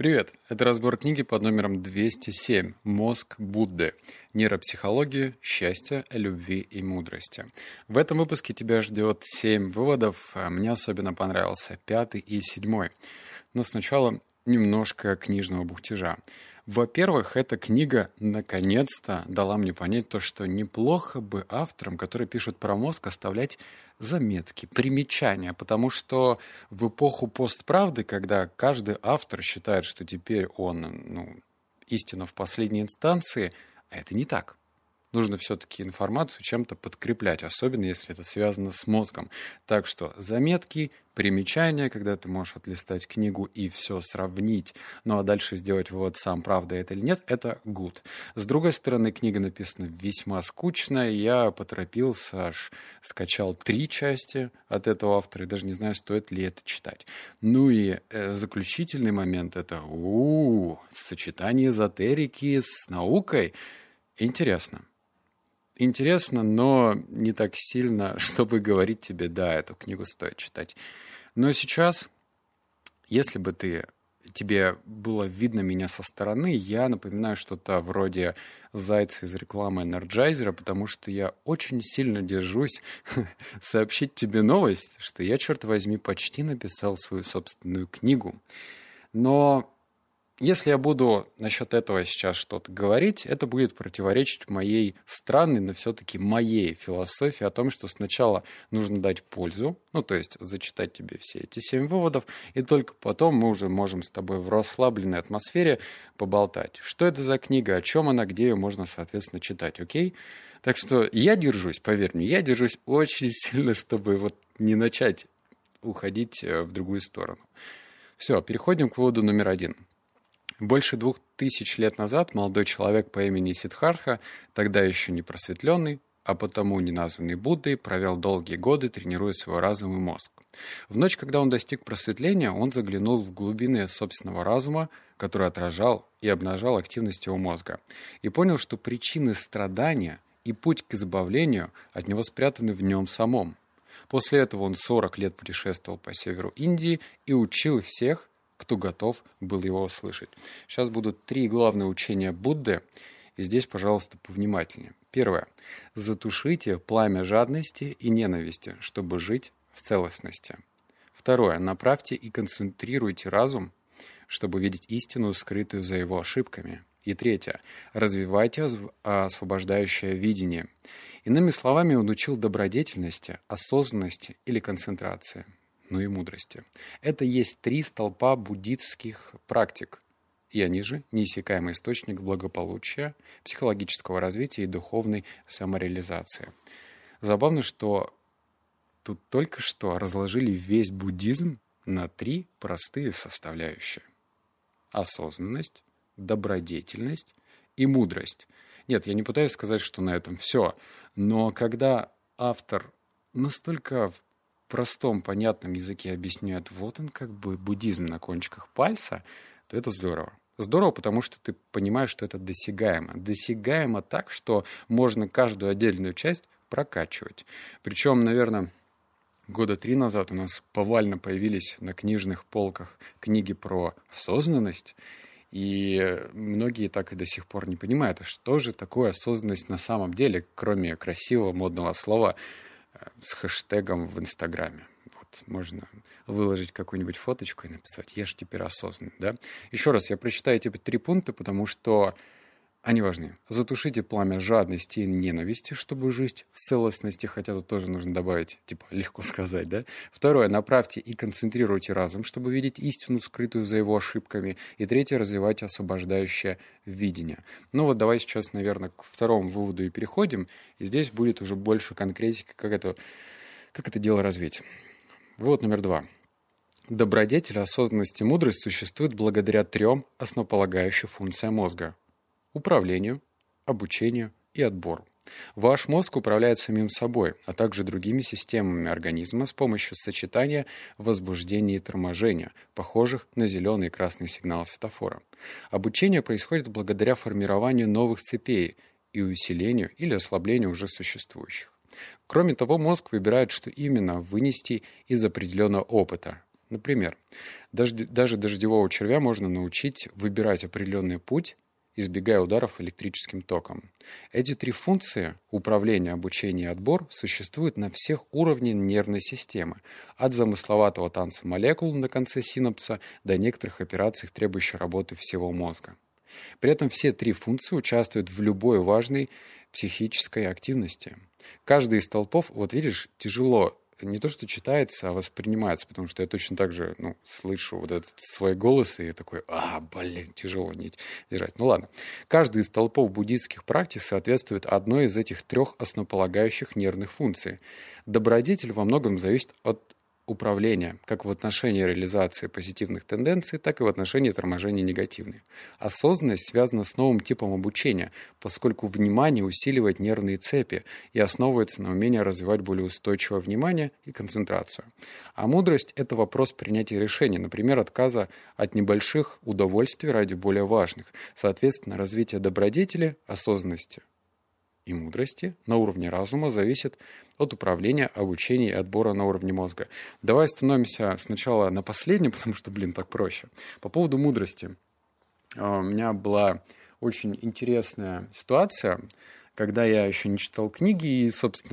Привет! Это разбор книги под номером 207 «Мозг Будды. Нейропсихология, счастье, любви и мудрости». В этом выпуске тебя ждет 7 выводов. А мне особенно понравился пятый и седьмой. Но сначала немножко книжного бухтежа. Во-первых, эта книга наконец-то дала мне понять то, что неплохо бы авторам, которые пишут про мозг, оставлять заметки, примечания, потому что в эпоху постправды, когда каждый автор считает, что теперь он ну, истина в последней инстанции, а это не так нужно все-таки информацию чем-то подкреплять, особенно если это связано с мозгом. Так что заметки, примечания, когда ты можешь отлистать книгу и все сравнить, ну а дальше сделать вывод сам, правда это или нет, это good. С другой стороны, книга написана весьма скучно, я поторопился, аж скачал три части от этого автора, и даже не знаю, стоит ли это читать. Ну и э, заключительный момент — это у, -у, -у сочетание эзотерики с наукой. Интересно интересно, но не так сильно, чтобы говорить тебе, да, эту книгу стоит читать. Но сейчас, если бы ты тебе было видно меня со стороны, я напоминаю что-то вроде зайца из рекламы Энерджайзера, потому что я очень сильно держусь сообщить тебе новость, что я, черт возьми, почти написал свою собственную книгу. Но если я буду насчет этого сейчас что-то говорить, это будет противоречить моей странной, но все-таки моей философии о том, что сначала нужно дать пользу, ну, то есть зачитать тебе все эти семь выводов, и только потом мы уже можем с тобой в расслабленной атмосфере поболтать. Что это за книга, о чем она, где ее можно, соответственно, читать, окей? Так что я держусь, поверь мне, я держусь очень сильно, чтобы вот не начать уходить э, в другую сторону. Все, переходим к выводу номер один – больше двух тысяч лет назад молодой человек по имени Сидхарха, тогда еще не просветленный, а потому не названный Буддой, провел долгие годы, тренируя свой разум и мозг. В ночь, когда он достиг просветления, он заглянул в глубины собственного разума, который отражал и обнажал активность его мозга, и понял, что причины страдания и путь к избавлению от него спрятаны в нем самом. После этого он 40 лет путешествовал по северу Индии и учил всех, кто готов был его услышать. Сейчас будут три главные учения Будды, и здесь, пожалуйста, повнимательнее. Первое. Затушите пламя жадности и ненависти, чтобы жить в целостности. Второе. Направьте и концентрируйте разум, чтобы видеть истину, скрытую за его ошибками. И третье. Развивайте освобождающее видение. Иными словами, он учил добродетельности, осознанности или концентрации но и мудрости. Это есть три столпа буддистских практик, и они же неиссякаемый источник благополучия, психологического развития и духовной самореализации. Забавно, что тут только что разложили весь буддизм на три простые составляющие. Осознанность, добродетельность и мудрость. Нет, я не пытаюсь сказать, что на этом все, но когда автор настолько простом, понятном языке объясняют, вот он как бы буддизм на кончиках пальца, то это здорово. Здорово, потому что ты понимаешь, что это досягаемо. Досягаемо так, что можно каждую отдельную часть прокачивать. Причем, наверное, года три назад у нас повально появились на книжных полках книги про осознанность, и многие так и до сих пор не понимают, а что же такое осознанность на самом деле, кроме красивого модного слова с хэштегом в Инстаграме. Вот, можно выложить какую-нибудь фоточку и написать «Я же теперь осознанный». Да? Еще раз, я прочитаю эти три пункта, потому что они важны. Затушите пламя жадности и ненависти, чтобы жить в целостности, хотя тут тоже нужно добавить, типа, легко сказать, да? Второе, направьте и концентрируйте разум, чтобы видеть истину, скрытую за его ошибками. И третье, развивайте освобождающее видение. Ну вот давай сейчас, наверное, к второму выводу и переходим. И здесь будет уже больше конкретики, как это, как это дело развить. Вывод номер два. Добродетель, осознанность и мудрость существуют благодаря трем основополагающим функциям мозга – управлению, обучению и отбору. Ваш мозг управляет самим собой, а также другими системами организма с помощью сочетания возбуждения и торможения, похожих на зеленый и красный сигнал светофора. Обучение происходит благодаря формированию новых цепей и усилению или ослаблению уже существующих. Кроме того, мозг выбирает, что именно вынести из определенного опыта, Например, даже дождевого червя можно научить выбирать определенный путь, избегая ударов электрическим током. Эти три функции – управление, обучение и отбор – существуют на всех уровнях нервной системы, от замысловатого танца молекул на конце синапса до некоторых операций, требующих работы всего мозга. При этом все три функции участвуют в любой важной психической активности. Каждый из столпов, вот видишь, тяжело не то, что читается, а воспринимается, потому что я точно так же, ну, слышу вот этот свой голос и такой, а, блин, тяжело нить держать. Ну ладно. Каждый из толпов буддийских практик соответствует одной из этих трех основополагающих нервных функций. Добродетель во многом зависит от управления, как в отношении реализации позитивных тенденций, так и в отношении торможения негативных. Осознанность связана с новым типом обучения, поскольку внимание усиливает нервные цепи и основывается на умении развивать более устойчивое внимание и концентрацию. А мудрость – это вопрос принятия решений, например, отказа от небольших удовольствий ради более важных. Соответственно, развитие добродетели, осознанности и мудрости на уровне разума зависит от управления, обучения и отбора на уровне мозга. Давай остановимся сначала на последнем, потому что, блин, так проще. По поводу мудрости. А, у меня была очень интересная ситуация, когда я еще не читал книги, и, собственно,